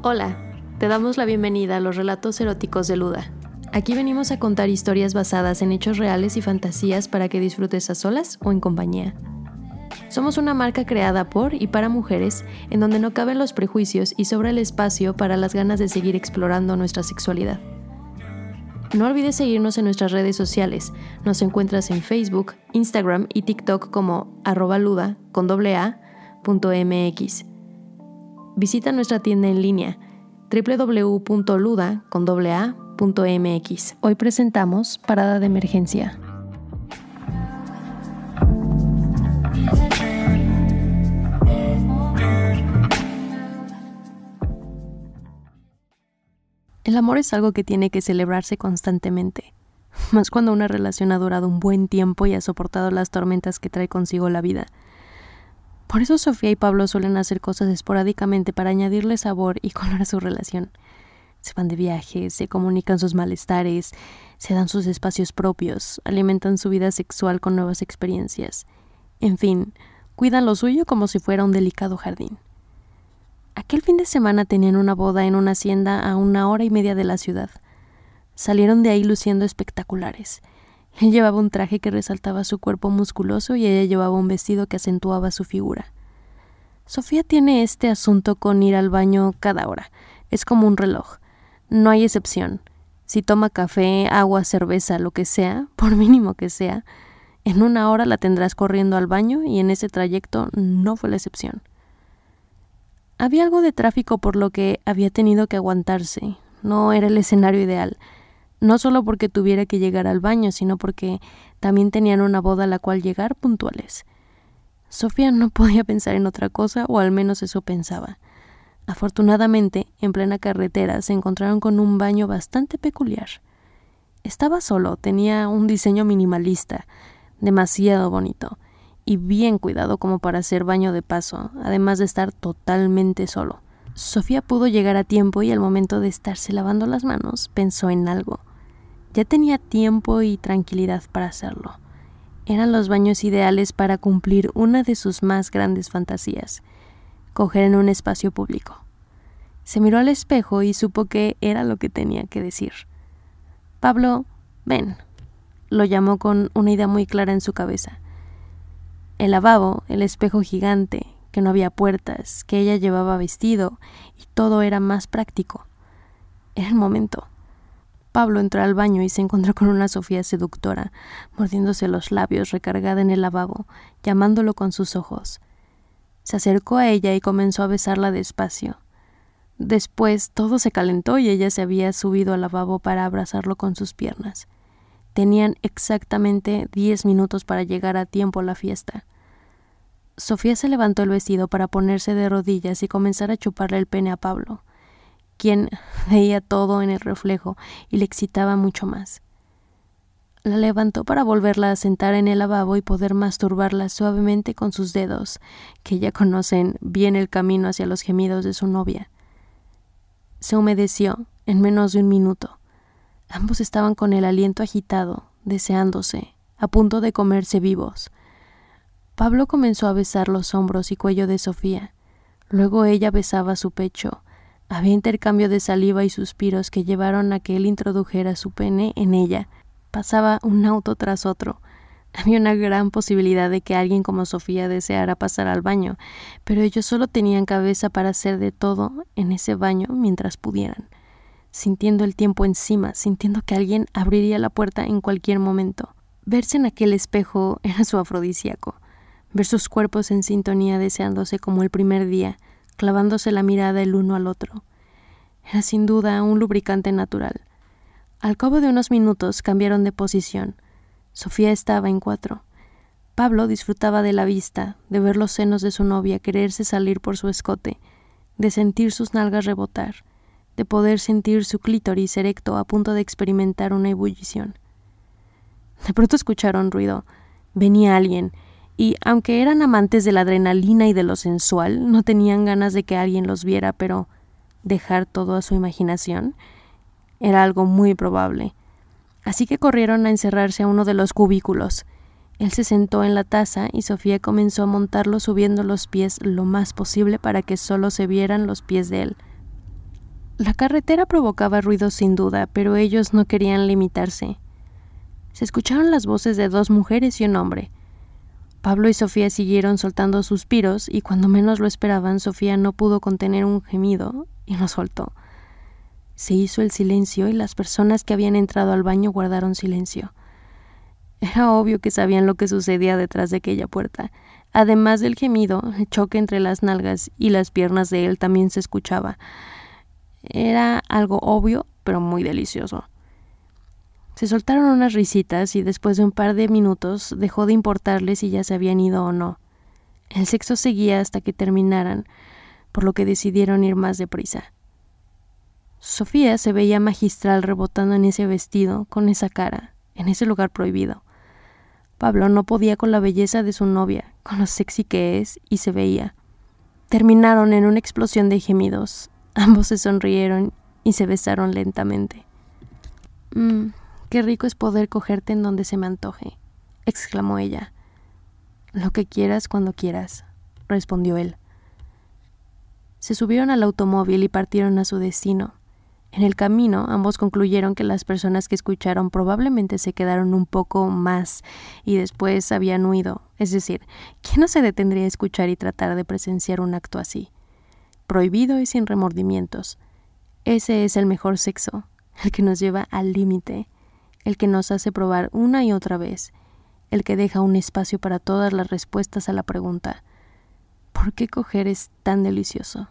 Hola, te damos la bienvenida a los relatos eróticos de Luda. Aquí venimos a contar historias basadas en hechos reales y fantasías para que disfrutes a solas o en compañía. Somos una marca creada por y para mujeres en donde no caben los prejuicios y sobra el espacio para las ganas de seguir explorando nuestra sexualidad. No olvides seguirnos en nuestras redes sociales. Nos encuentras en Facebook, Instagram y TikTok como arroba luda con doble a, .mx. Visita nuestra tienda en línea www.luda con doble a, .mx. Hoy presentamos Parada de Emergencia. El amor es algo que tiene que celebrarse constantemente, más cuando una relación ha durado un buen tiempo y ha soportado las tormentas que trae consigo la vida. Por eso Sofía y Pablo suelen hacer cosas esporádicamente para añadirle sabor y color a su relación. Se van de viaje, se comunican sus malestares, se dan sus espacios propios, alimentan su vida sexual con nuevas experiencias. En fin, cuidan lo suyo como si fuera un delicado jardín. Aquel fin de semana tenían una boda en una hacienda a una hora y media de la ciudad. Salieron de ahí luciendo espectaculares. Él llevaba un traje que resaltaba su cuerpo musculoso y ella llevaba un vestido que acentuaba su figura. Sofía tiene este asunto con ir al baño cada hora. Es como un reloj. No hay excepción. Si toma café, agua, cerveza, lo que sea, por mínimo que sea, en una hora la tendrás corriendo al baño y en ese trayecto no fue la excepción. Había algo de tráfico por lo que había tenido que aguantarse. No era el escenario ideal. No solo porque tuviera que llegar al baño, sino porque también tenían una boda a la cual llegar puntuales. Sofía no podía pensar en otra cosa, o al menos eso pensaba. Afortunadamente, en plena carretera se encontraron con un baño bastante peculiar. Estaba solo, tenía un diseño minimalista, demasiado bonito y bien cuidado como para hacer baño de paso, además de estar totalmente solo. Sofía pudo llegar a tiempo y al momento de estarse lavando las manos pensó en algo. Ya tenía tiempo y tranquilidad para hacerlo. Eran los baños ideales para cumplir una de sus más grandes fantasías, coger en un espacio público. Se miró al espejo y supo que era lo que tenía que decir. Pablo, ven, lo llamó con una idea muy clara en su cabeza. El lavabo, el espejo gigante, que no había puertas, que ella llevaba vestido, y todo era más práctico. Era el momento. Pablo entró al baño y se encontró con una Sofía seductora, mordiéndose los labios, recargada en el lavabo, llamándolo con sus ojos. Se acercó a ella y comenzó a besarla despacio. Después todo se calentó y ella se había subido al lavabo para abrazarlo con sus piernas. Tenían exactamente diez minutos para llegar a tiempo a la fiesta. Sofía se levantó el vestido para ponerse de rodillas y comenzar a chuparle el pene a Pablo, quien veía todo en el reflejo y le excitaba mucho más. La levantó para volverla a sentar en el lavabo y poder masturbarla suavemente con sus dedos, que ya conocen bien el camino hacia los gemidos de su novia. Se humedeció en menos de un minuto. Ambos estaban con el aliento agitado, deseándose, a punto de comerse vivos. Pablo comenzó a besar los hombros y cuello de Sofía. Luego ella besaba su pecho. Había intercambio de saliva y suspiros que llevaron a que él introdujera su pene en ella. Pasaba un auto tras otro. Había una gran posibilidad de que alguien como Sofía deseara pasar al baño, pero ellos solo tenían cabeza para hacer de todo en ese baño mientras pudieran sintiendo el tiempo encima, sintiendo que alguien abriría la puerta en cualquier momento. Verse en aquel espejo era su afrodisíaco, ver sus cuerpos en sintonía deseándose como el primer día, clavándose la mirada el uno al otro. Era sin duda un lubricante natural. Al cabo de unos minutos cambiaron de posición. Sofía estaba en cuatro. Pablo disfrutaba de la vista, de ver los senos de su novia quererse salir por su escote, de sentir sus nalgas rebotar, de poder sentir su clítoris erecto a punto de experimentar una ebullición. De pronto escucharon ruido. Venía alguien, y aunque eran amantes de la adrenalina y de lo sensual, no tenían ganas de que alguien los viera, pero dejar todo a su imaginación era algo muy probable. Así que corrieron a encerrarse a uno de los cubículos. Él se sentó en la taza y Sofía comenzó a montarlo subiendo los pies lo más posible para que solo se vieran los pies de él. La carretera provocaba ruido sin duda, pero ellos no querían limitarse. Se escucharon las voces de dos mujeres y un hombre. Pablo y Sofía siguieron soltando suspiros y cuando menos lo esperaban, Sofía no pudo contener un gemido y lo soltó. Se hizo el silencio y las personas que habían entrado al baño guardaron silencio. Era obvio que sabían lo que sucedía detrás de aquella puerta. Además del gemido, el choque entre las nalgas y las piernas de él también se escuchaba. Era algo obvio, pero muy delicioso. Se soltaron unas risitas y después de un par de minutos dejó de importarles si ya se habían ido o no. El sexo seguía hasta que terminaran, por lo que decidieron ir más deprisa. Sofía se veía magistral rebotando en ese vestido, con esa cara, en ese lugar prohibido. Pablo no podía con la belleza de su novia, con lo sexy que es, y se veía. Terminaron en una explosión de gemidos, Ambos se sonrieron y se besaron lentamente. Mmm, qué rico es poder cogerte en donde se me antoje, exclamó ella. Lo que quieras cuando quieras, respondió él. Se subieron al automóvil y partieron a su destino. En el camino, ambos concluyeron que las personas que escucharon probablemente se quedaron un poco más y después habían huido. Es decir, ¿quién no se detendría a escuchar y tratar de presenciar un acto así? prohibido y sin remordimientos. Ese es el mejor sexo, el que nos lleva al límite, el que nos hace probar una y otra vez, el que deja un espacio para todas las respuestas a la pregunta ¿por qué coger es tan delicioso?